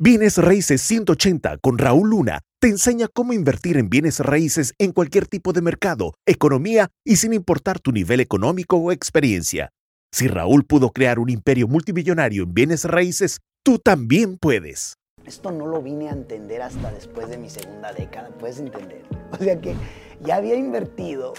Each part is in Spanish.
Bienes Raíces 180 con Raúl Luna te enseña cómo invertir en bienes raíces en cualquier tipo de mercado, economía y sin importar tu nivel económico o experiencia. Si Raúl pudo crear un imperio multimillonario en bienes raíces, tú también puedes. Esto no lo vine a entender hasta después de mi segunda década, puedes entender. O sea que ya había invertido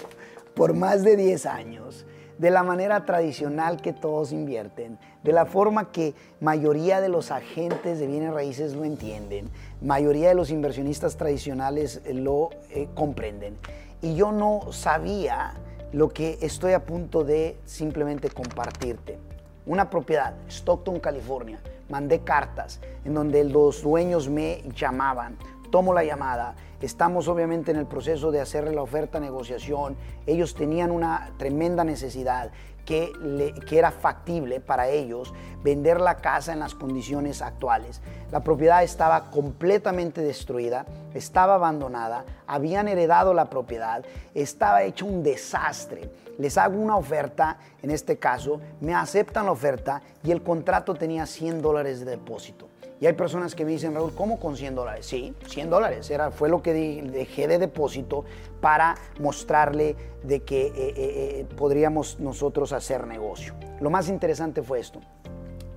por más de 10 años de la manera tradicional que todos invierten, de la forma que mayoría de los agentes de bienes raíces lo entienden, mayoría de los inversionistas tradicionales lo eh, comprenden. Y yo no sabía lo que estoy a punto de simplemente compartirte. Una propiedad, Stockton, California. Mandé cartas en donde los dueños me llamaban tomo la llamada, estamos obviamente en el proceso de hacerle la oferta, negociación, ellos tenían una tremenda necesidad que, era factible para ellos vender la casa en las condiciones actuales. La propiedad estaba completamente destruida, estaba abandonada, habían heredado la propiedad, estaba hecho un desastre. Les hago una oferta, en este caso, me aceptan la oferta y el contrato tenía 100 dólares de depósito. Y hay personas que me dicen, Raúl, ¿cómo con 100 dólares? Sí, 100 dólares. Era, fue lo que dejé de depósito para mostrarle de que eh, eh, eh, podríamos nosotros hacer negocio. Lo más interesante fue esto.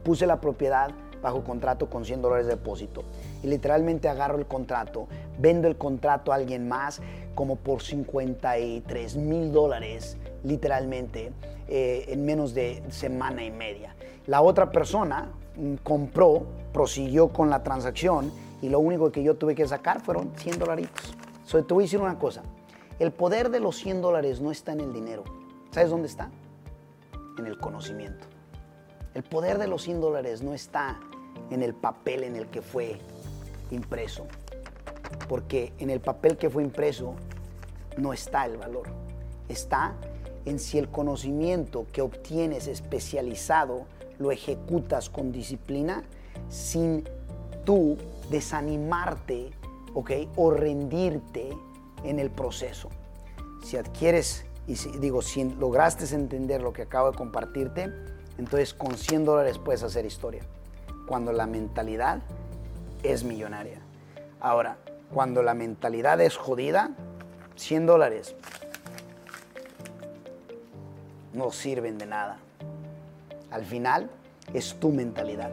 Puse la propiedad bajo contrato con 100 dólares de depósito y literalmente agarro el contrato, vendo el contrato a alguien más como por 53 mil dólares literalmente en menos de semana y media. La otra persona compró, prosiguió con la transacción y lo único que yo tuve que sacar fueron 100 dolaritos. So, te voy a decir una cosa, el poder de los 100 dólares no está en el dinero. ¿Sabes dónde está? En el conocimiento. El poder de los 100 dólares no está en el papel en el que fue impreso. Porque en el papel que fue impreso no está el valor. Está en si el conocimiento que obtienes especializado lo ejecutas con disciplina sin tú desanimarte. O rendirte en el proceso. Si adquieres, y digo, si lograste entender lo que acabo de compartirte, entonces con 100 dólares puedes hacer historia. Cuando la mentalidad es millonaria. Ahora, cuando la mentalidad es jodida, 100 dólares no sirven de nada. Al final es tu mentalidad.